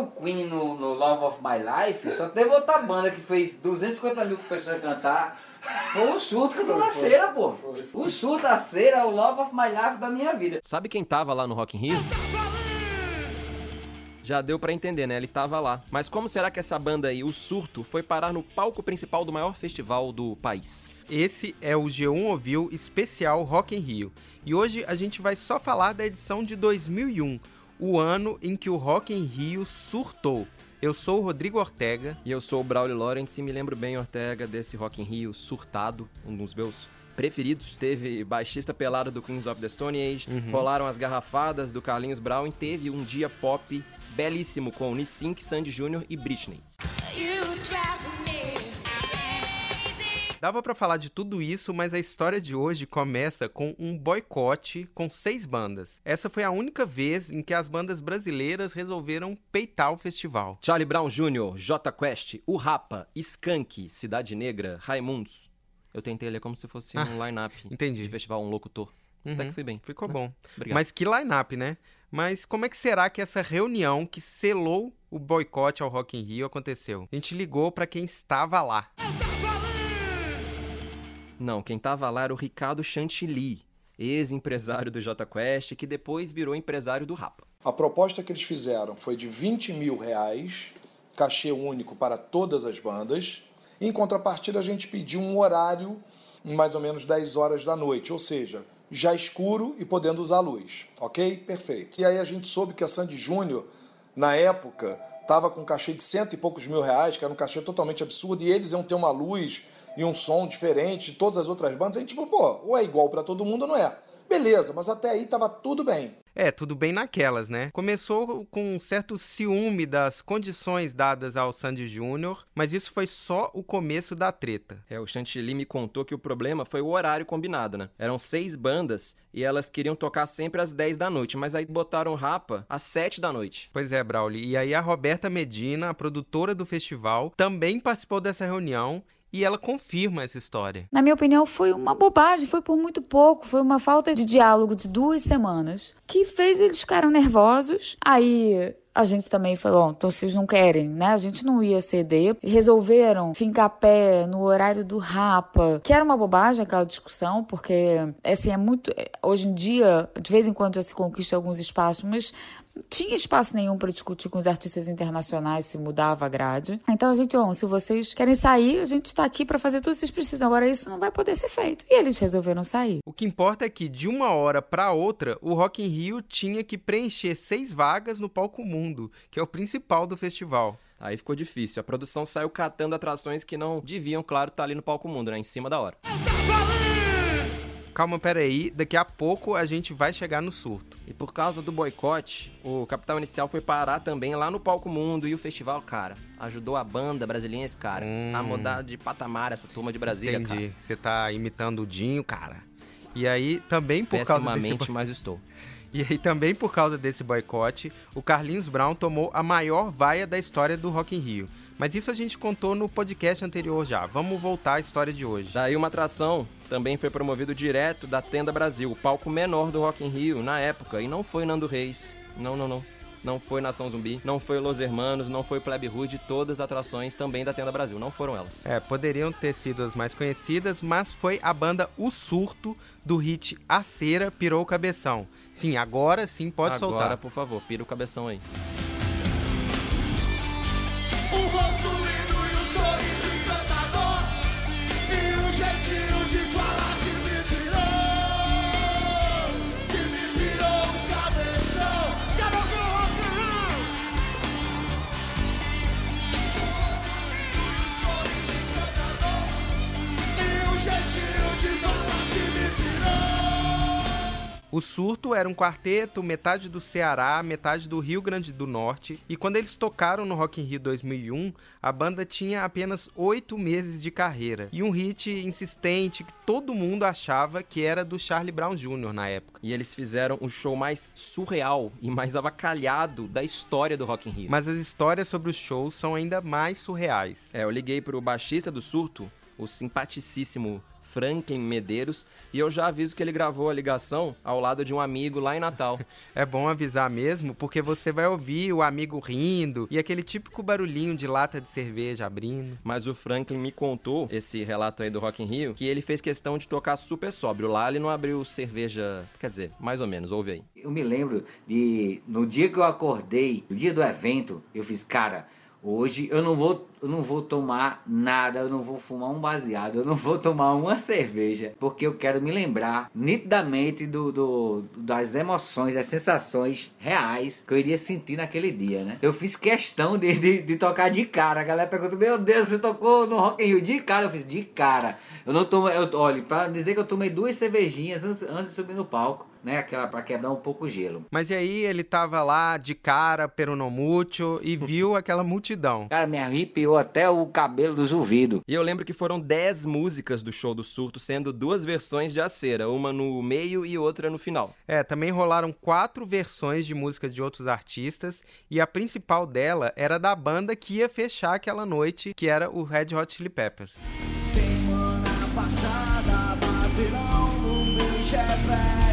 o Queen no, no Love of My Life, só teve outra banda que fez 250 mil pessoas cantar. Foi o surto que eu tô na cera, pô. O surto da cera é o Love of My Life da minha vida. Sabe quem tava lá no Rock in Rio? Já deu pra entender, né? Ele tava lá. Mas como será que essa banda aí, o Surto, foi parar no palco principal do maior festival do país? Esse é o G1 Ouviu especial Rock in Rio. E hoje a gente vai só falar da edição de 2001, o ano em que o Rock in Rio surtou. Eu sou o Rodrigo Ortega. E eu sou o Braulio Lawrence e me lembro bem, Ortega, desse Rock in Rio surtado, um dos meus preferidos. Teve baixista pelado do Queens of the Stone Age, Uhum. rolaram as garrafadas do Carlinhos Brown e teve um dia pop belíssimo com Nissink, Sandy Jr. e Britney. Dava pra falar de tudo isso, mas a história de hoje começa com um boicote com seis bandas. Essa foi a única vez em que as bandas brasileiras resolveram peitar o festival. Charlie Brown Jr., J Quest, O Rapa, Skank, Cidade Negra, Raimundos. Eu tentei ler como se fosse um line-up Entendi. de festival, um locutor. Até Uhum. que fui bem. Ficou né? bom. Obrigado. Mas que line-up, né? Mas como é que será que essa reunião que selou o boicote ao Rock in Rio aconteceu? A gente ligou pra quem estava lá. Não, quem tava lá era o Ricardo Chantilly, ex-empresário do J Quest, que depois virou empresário do Rapa. A proposta que eles fizeram foi de 20 mil reais, cachê único para todas as bandas. Em contrapartida, a gente pediu um horário em mais ou menos 10 horas da noite, ou seja, já escuro e podendo usar luz. Ok? Perfeito. E aí a gente soube que a Sandy Júnior, na época, estava com um cachê de cento e poucos mil reais, que era um cachê totalmente absurdo, e eles iam ter uma luz e um som diferente de todas as outras bandas. A gente falou, pô, ou é igual para todo mundo ou não é. Beleza, mas até aí tava tudo bem. É, tudo bem naquelas, né? Começou com um certo ciúme das condições dadas ao Sandy Júnior, mas isso foi só o começo da treta. É, o Chantilly me contou que o problema foi o horário combinado, né? Eram seis bandas e elas queriam tocar sempre às 10 da noite, mas aí botaram Rapa às 7 da noite. Pois é, Brauli. E aí a Roberta Medina, a produtora do festival, também participou dessa reunião e ela confirma essa história. Na minha opinião, foi uma bobagem, foi por muito pouco, foi uma falta de diálogo de duas semanas que fez eles ficaram nervosos. Aí a gente também falou, "Bom, então vocês não querem, né? A gente não ia ceder. Resolveram fincar pé no horário do Rapa, que era uma bobagem aquela discussão, porque assim é muito. Hoje em dia, de vez em quando já se conquista alguns espaços, mas tinha espaço nenhum para discutir com os artistas internacionais se mudava a grade. Então a gente, bom, se vocês querem sair, a gente está aqui para fazer tudo que vocês precisam. Agora isso não vai poder ser feito. E eles resolveram sair. O que importa é que, de uma hora para outra, o Rock in Rio tinha que preencher seis vagas no Palco Mundo, que é o principal do festival. Aí ficou difícil. A produção saiu catando atrações que não deviam, claro, estar ali no palco mundo, né? Em cima da hora. Calma, peraí, daqui a pouco a gente vai chegar no surto. E por causa do boicote, o Capital Inicial foi parar também lá no Palco Mundo e o festival, cara, ajudou a banda brasiliense, cara, Hum. a mudar de patamar essa turma de Brasília, Entendi. Você tá imitando o Dinho, cara. E aí, também por cara. causa desse mas estou. E aí, também por causa desse boicote, o Carlinhos Brown tomou a maior vaia da história do Rock in Rio. Mas isso a gente contou no podcast anterior já. Vamos voltar à história de hoje. Daí uma atração também foi promovido direto da Tenda Brasil, o palco menor do Rock in Rio na época, e não foi Nando Reis. Não, não, não. Não foi Nação Zumbi, não foi Los Hermanos, não foi Plebe Hood, todas as atrações também da Tenda Brasil, não foram elas. É, poderiam ter sido as mais conhecidas, mas foi a banda O Surto do hit A Cera Pirou o Cabeção. Sim, agora sim pode Agora, soltar. por favor, pira o cabeção aí. O Surto era um quarteto, metade do Ceará, metade do Rio Grande do Norte, e quando eles tocaram no Rock in Rio 2001, a banda tinha apenas oito meses de carreira, e um hit insistente que todo mundo achava que era do Charlie Brown Jr. na época. E eles fizeram o show mais surreal e mais avacalhado da história do Rock in Rio. Mas as histórias sobre os shows são ainda mais surreais. É, eu liguei pro baixista do Surto, o simpaticíssimo Franklin Medeiros, e eu já aviso que ele gravou a ligação ao lado de um amigo lá em Natal. É bom avisar mesmo, porque você vai ouvir o amigo rindo e aquele típico barulhinho de lata de cerveja abrindo. Mas o Franklin me contou, esse relato aí do Rock in Rio, que ele fez questão de tocar super sóbrio. Lá ele não abriu cerveja, quer dizer, mais ou menos, ouve aí. Eu me lembro de no dia que eu acordei, no dia do evento, eu fiz, cara, hoje eu não vou, eu não vou tomar nada, eu não vou fumar um baseado, eu não vou tomar uma cerveja, porque eu quero me lembrar nitidamente do, do das emoções, das sensações reais que eu iria sentir naquele dia, né? Eu fiz questão de, de, de tocar de cara. A galera pergunta: "Meu Deus, você tocou no Rock in Rio de cara?" Eu fiz de cara. Eu não tomo, eu olhe, para dizer que eu tomei duas cervejinhas antes, antes de subir no palco né? Aquela para quebrar um pouco o gelo. Mas e aí ele tava lá de cara, peronomútil, e viu aquela multidão. Cara, me arrepiou até o cabelo dos ouvidos. E eu lembro que foram 10 músicas do show do surto, sendo duas versões de A Cera, uma no meio e outra no final. É, também rolaram quatro versões de músicas de outros artistas, e a principal dela era da banda que ia fechar aquela noite, que era o Red Hot Chili Peppers. Semana passada baterão no meu chevette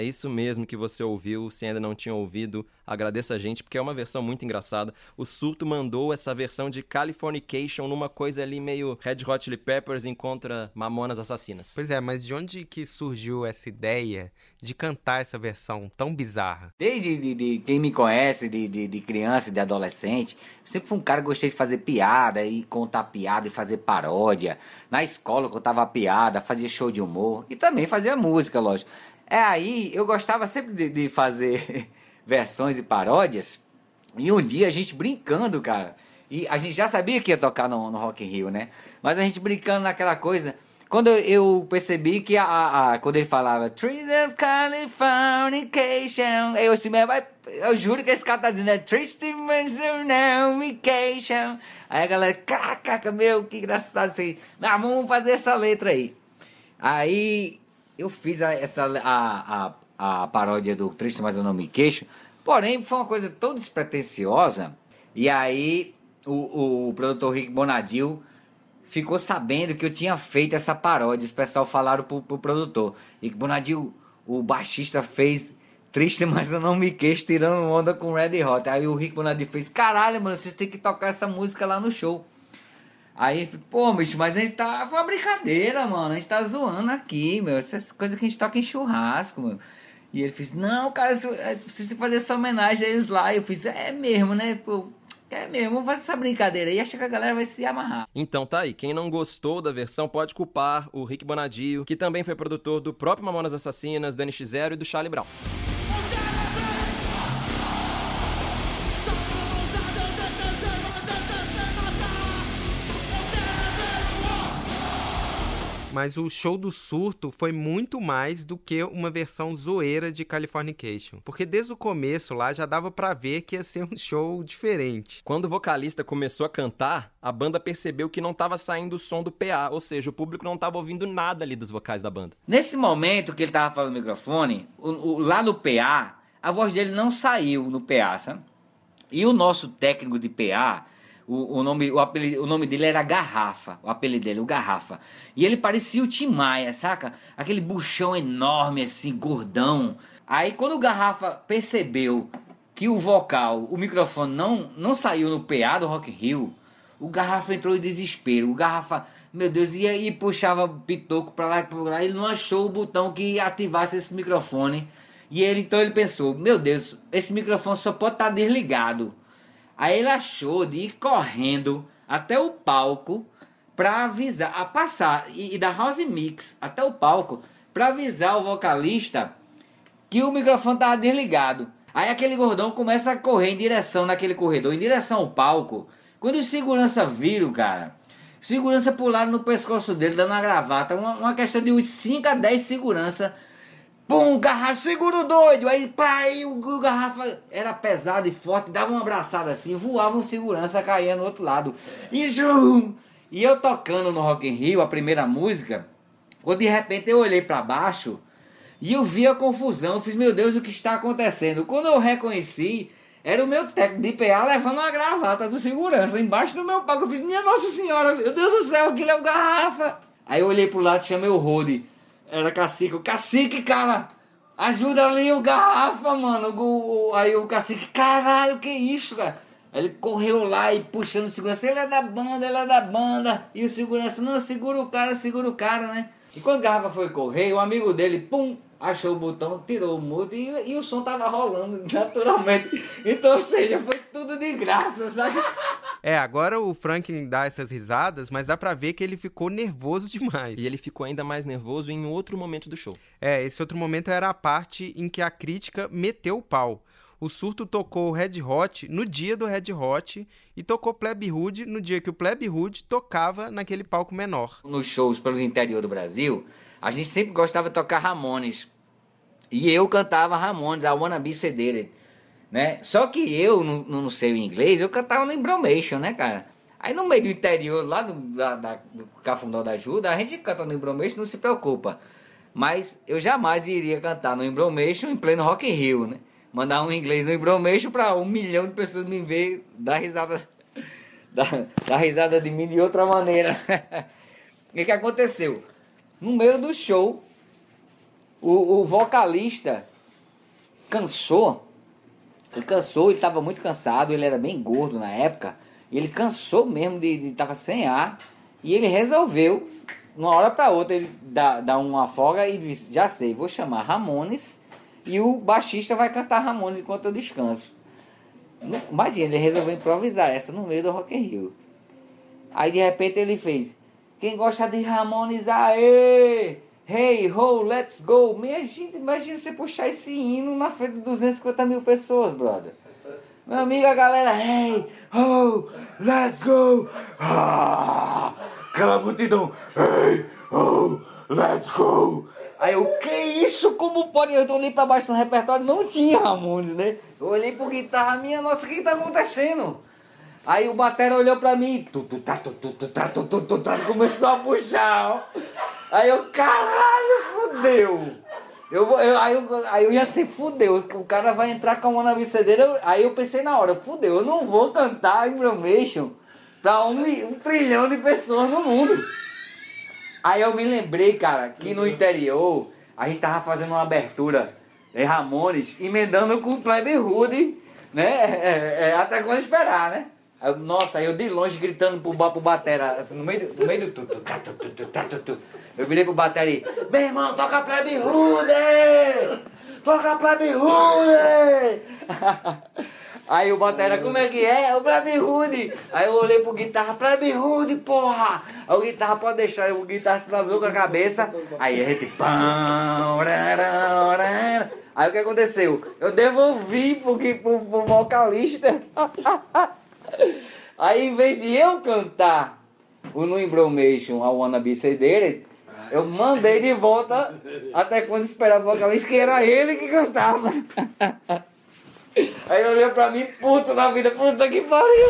É isso mesmo que você ouviu. Se ainda não tinha ouvido, agradeça a gente, porque é uma versão muito engraçada. O Surto mandou essa versão de Californication numa coisa ali meio Red Hot Chili Peppers encontra Mamonas Assassinas. Pois é, mas de onde que surgiu essa ideia de cantar essa versão tão bizarra? Desde de, de- quem me conhece, de, de, de criança e de adolescente, eu sempre fui um cara que gostei de fazer piada e contar piada e fazer paródia. Na escola eu contava piada, fazia show de humor e também fazia música, lógico. É aí, eu gostava sempre de, de fazer versões e paródias. E um dia a gente brincando, cara. E a gente já sabia que ia tocar no, no Rock in Rio, né? Mas a gente brincando naquela coisa. Quando eu- percebi que a, a- a- quando ele falava Tree of Californication, eu assim, vai- eu juro que esse cara tá dizendo é Triste Californication. Aí a galera, caraca, meu, que engraçado isso aí. Mas vamos fazer essa letra aí. Aí eu fiz a, essa, a, a, a paródia do Triste Mas Eu Não Me Queixo. Porém, foi uma coisa tão despretensiosa. E aí o, o produtor Rick Bonadil ficou sabendo que eu tinha feito essa paródia. Os pessoal falaram pro, pro produtor. Rick Bonadil, o baixista, fez Triste Mas Eu Não Me Queixo, tirando onda com Red Hot. Aí o Rick Bonadil fez, caralho, mano, vocês têm que tocar essa música lá no show. Aí, pô, bicho, mas a gente tá. Foi uma brincadeira, mano. A gente tá zoando aqui, meu. Essas coisas que a gente toca em churrasco, meu. E ele fez, não, cara, isso- é, que fazer essa homenagem a eles lá. E eu fiz, é mesmo, né? Pô, é mesmo, fazer essa brincadeira aí. Acho que a galera vai se amarrar. Então tá aí, quem não gostou da versão pode culpar o Rick Bonadio, que também foi produtor do próprio Mamonas Assassinas, do NX0 e do Charlie Brown. Mas o show do surto foi muito mais do que uma versão zoeira de Californication. Porque desde o começo lá já dava pra ver que ia ser um show diferente. Quando o vocalista começou a cantar, a banda percebeu que não tava saindo o som do PA, ou seja, o público não tava ouvindo nada ali dos vocais da banda. Nesse momento que ele tava falando no microfone, o, o- lá no PA, a voz dele não saiu no PA, sabe? E o nosso técnico de PA, o, o nome, o, apelido, o nome dele era Garrafa, o apelido dele, o Garrafa. E ele parecia o Tim Maia, saca? Aquele buchão enorme, assim, gordão. Aí quando o Garrafa percebeu que o vocal, o microfone não, não saiu no PA do Rock Rio, o Garrafa entrou em desespero. O Garrafa, meu Deus, ia e puxava pitoco pra lá e pra lá. Ele não achou o botão que ativasse esse microfone. E ele então ele pensou, meu Deus, esse microfone só pode estar desligado. Aí ele achou de ir correndo até o palco pra avisar, a passar e, e da House Mix até o palco pra avisar o vocalista que o microfone tava desligado. Aí aquele gordão começa a correr em direção naquele corredor, em direção ao palco. Quando os segurança viram, cara, segurança pularam no pescoço dele, dando uma gravata. Uma, uma questão de uns 5 a 10 segurança Pum, garrafa, segura o doido. Aí, pá, aí o, o garrafa era pesado e forte, dava uma abraçada assim, voava um segurança, caía no outro lado. E zum! E eu tocando no Rock in Rio, a primeira música, quando de repente eu olhei para baixo e eu vi a confusão, eu fiz, meu Deus, o que está acontecendo? Quando eu reconheci, era o meu técnico de PA levando uma gravata do segurança embaixo do meu palco. Eu fiz, minha Nossa Senhora, meu Deus do céu, aquilo é um garrafa. Aí eu olhei pro lado, chamei o Rode. Era cacique. O cacique, cara, ajuda ali o garrafa, mano. O- Aí o cacique, caralho, que isso, cara? Ele correu lá e puxando o segurança. Ele é da banda, ele é da banda. E o segurança, não, segura o cara, segura o cara, né? E quando o garrafa foi correr, o amigo dele, pum, achou o botão, tirou o mudo e, e o som tava rolando naturalmente. Então, ou seja, foi tudo de graça, sabe? É, agora o Franklin dá essas risadas, mas dá pra ver que ele ficou nervoso demais. E ele ficou ainda mais nervoso em outro momento do show. É, esse outro momento era a parte em que a crítica meteu o pau. O Surto tocou o Red Hot no dia do Red Hot e tocou Pleb Hood no dia que o Pleb Hood tocava naquele palco menor. nos shows pelos interior do Brasil, a gente sempre gostava de tocar Ramones. E eu cantava Ramones, a Wanna Be Sedated, né? Só que eu, não, não sei o inglês, eu cantava no Embromation, né, cara? Aí no meio do interior, lá do, da, da, do Cafundó da Ajuda, a gente canta no Embromation, não se preocupa. Mas eu jamais iria cantar no Embromation em pleno Rock in Rio, né? Mandar um inglês no Embromation pra um milhão de pessoas me ver dar risada, dar, dar risada de mim de outra maneira. O que, que aconteceu? No meio do show, o, o vocalista cansou. Ele cansou, ele estava muito cansado, ele era bem gordo na época. E ele cansou mesmo de estar sem ar. E ele resolveu, uma hora para outra, ele dá, dá uma folga e disse: Já sei, vou chamar Ramones. E o baixista vai cantar Ramones enquanto eu descanso. Imagina, ele resolveu improvisar essa no meio do Rock in Rio. Aí de repente ele fez: Quem gosta de Ramones, aê! Hey, ho, let's go! Gente, imagina você puxar esse hino na frente de 250 mil pessoas, brother. Meu amigo, a galera, hey, ho, let's go! Ah, aquela multidão, hey, ho, let's go! Aí eu, que isso? Como pode? Eu olhei pra baixo no repertório, não tinha Ramones, né? Eu olhei pro guitarra, minha nossa, o que que tá acontecendo? Aí o batera olhou pra mim, tu, tu, tá, tu, tu, tu, tá, tu, tu, tu, tá, começou a puxar, ó. Aí eu, caralho, fudeu. Eu, eu, aí, eu, aí eu já sei, fudeu, o cara vai entrar com a mão na bicedeira. Aí eu pensei na hora, fudeu, eu não vou cantar Information pra um, um trilhão de pessoas no mundo. Aí eu me lembrei, cara, que no interior a gente tava fazendo uma abertura em Ramones, emendando com o Plebe Hood, né? É, é, até quando esperar, né? Aí nossa, eu de longe gritando pro, pro batera, assim, no meio, no meio do tu, tu, tá, tá. Eu virei pro batera e, meu irmão, toca Plebe Hood! Toca Plebe Hood! Aí o batera, como é que é? O Plebe Hood. Aí eu olhei pro guitarra, Plebe Hood, porra. Aí o guitarra pode deixar, aí o guitarra lasou com a cabeça. Aí a gente, pão. Aí o que aconteceu? Eu devolvi pro, pro, pro vocalista. Aí em vez de eu cantar o No Embromation, a Wanna Be Sedated, eu mandei de volta até quando esperava o vocalista, que era ele que cantava. Aí ele olhou pra mim, puto na vida, puta que pariu.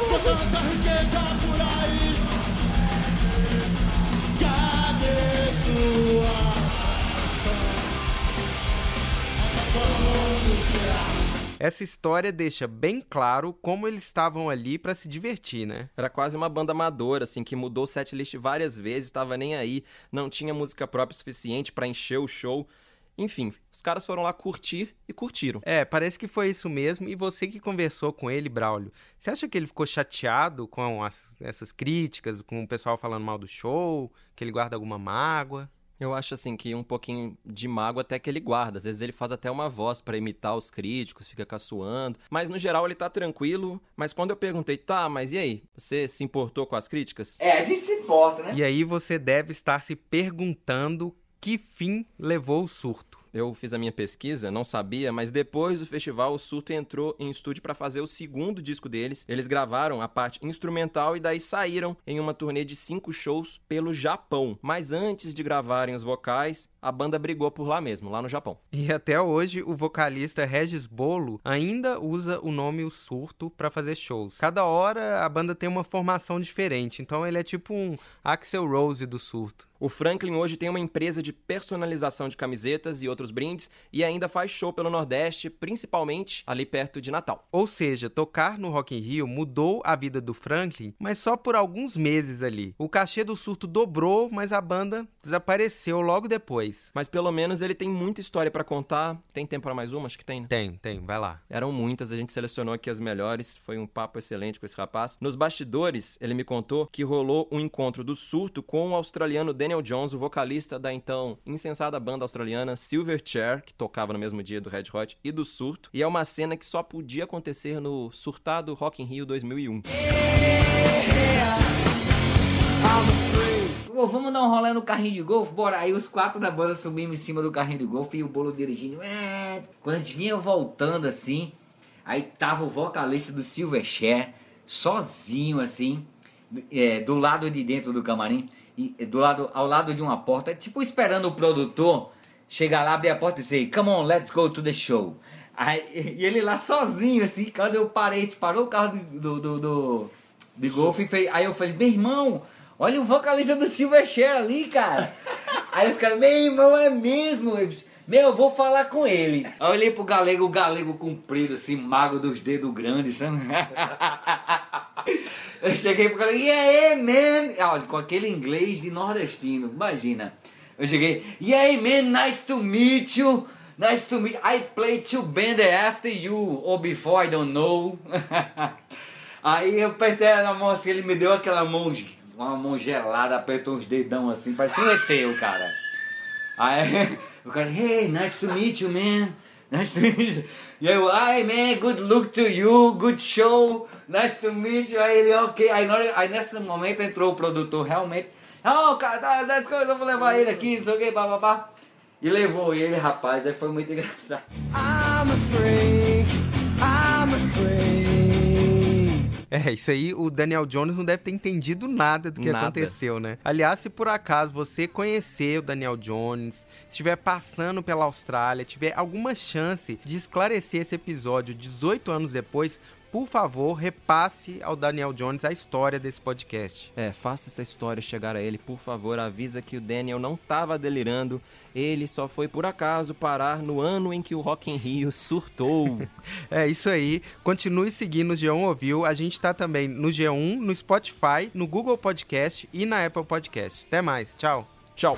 Essa história deixa bem claro como eles estavam ali pra se divertir, né? Era quase uma banda amadora, assim, que mudou o setlist várias vezes, tava nem aí, não tinha música própria suficiente pra encher o show. Enfim, os caras foram lá curtir e curtiram. É, parece que foi isso mesmo. E você que conversou com ele, Braulio, você acha que ele ficou chateado com as- essas críticas, com o pessoal falando mal do show, que ele guarda alguma mágoa? Eu acho assim que um pouquinho de mágoa até que ele guarda. Às vezes ele faz até uma voz pra imitar os críticos, fica caçoando. Mas no geral ele tá tranquilo. Mas quando eu perguntei, tá, mas e aí? Você se importou com as críticas? É, a gente se importa, né? E aí você deve estar se perguntando que fim levou o surto. Eu fiz a minha pesquisa, não sabia, mas depois do festival o Surto entrou em estúdio pra fazer o segundo disco deles. Eles gravaram a parte instrumental e daí saíram em uma turnê de cinco shows pelo Japão. Mas antes de gravarem os vocais, a banda brigou por lá mesmo, lá no Japão. E até hoje, o vocalista Regis Bolo ainda usa o nome O Surto para fazer shows. Cada hora a banda tem uma formação diferente, então ele é tipo um Axel Rose do Surto. O Franklin hoje tem uma empresa de personalização de camisetas e outros brindes e ainda faz show pelo Nordeste, principalmente ali perto de Natal. Ou seja, tocar no Rock in Rio mudou a vida do Franklin, mas só por alguns meses ali. O cachê do surto dobrou, mas a banda desapareceu logo depois. Mas pelo menos ele tem muita história pra contar. Tem tempo pra mais uma? Acho que tem, né? Tem, tem, vai lá. Eram muitas, a gente selecionou aqui as melhores. Foi um papo excelente com esse rapaz. Nos bastidores, ele me contou que rolou um encontro do surto com o australiano Daniel Jones, o vocalista da então insensada banda australiana Silverchair, que tocava no mesmo dia do Red Hot e do surto. E é uma cena que só podia acontecer no surtado Rock in Rio 2001. Pô, vamos dar um rolê no carrinho de golfe? Bora. Aí os quatro da banda subimos em cima do carrinho de golfe e o bolo dirigindo. Quando a gente vinha voltando assim, aí tava o vocalista do Silverchair, sozinho assim, é, do lado de dentro do camarim, e, é, do lado, ao lado de uma porta, tipo esperando o produtor chegar lá, abrir a porta e dizer, come on, let's go to the show. Aí, e ele lá sozinho, assim, quando eu parei, parou o carro do, do, do, do de golfe, e fez- aí eu falei, meu irmão, olha o vocalista do Silverchair ali, cara. aí os caras, meu irmão, é mesmo? Meu, eu vou falar com ele. Aí eu olhei pro galego, o galego comprido, assim, mago dos dedos grandes, sabe? eu cheguei pro galego, e aí, man? Ah, Olha, com aquele inglês de nordestino, imagina. Eu cheguei, e aí, man, nice to meet you. Nice to meet I play two band after you, or before, I don't know. Aí eu apertei na mão assim, ele me deu aquela mão, uma mão gelada, apertou uns dedão assim, parecia um ET, o cara. Aí o cara, hey, nice to meet you, man. Nice to meet you. E eu, man, good look to you, good show, nice to meet you. Aí ele, ok. Aí, aí nesse momento entrou o produtor realmente, oh, cara, that's good, eu vou levar ele aqui, não sei o que, papapá. E levou ele, rapaz, aí foi muito engraçado. I'm afraid, I'm afraid. É, isso aí o Daniel Jones não deve ter entendido nada do que Nada. aconteceu, né? Aliás, se por acaso você conhecer o Daniel Jones, estiver passando pela Austrália, tiver alguma chance de esclarecer esse episódio 18 anos depois, por favor, repasse ao Daniel Jones a história desse podcast. É, faça essa história chegar a ele, por favor. Avisa que o Daniel não estava delirando. Ele só foi por acaso parar no ano em que o Rock in Rio surtou. É isso aí. Continue seguindo o G1 Ouviu. A gente tá também no G1, no Spotify, no Google Podcast e na Apple Podcast. Até mais. Tchau. Tchau.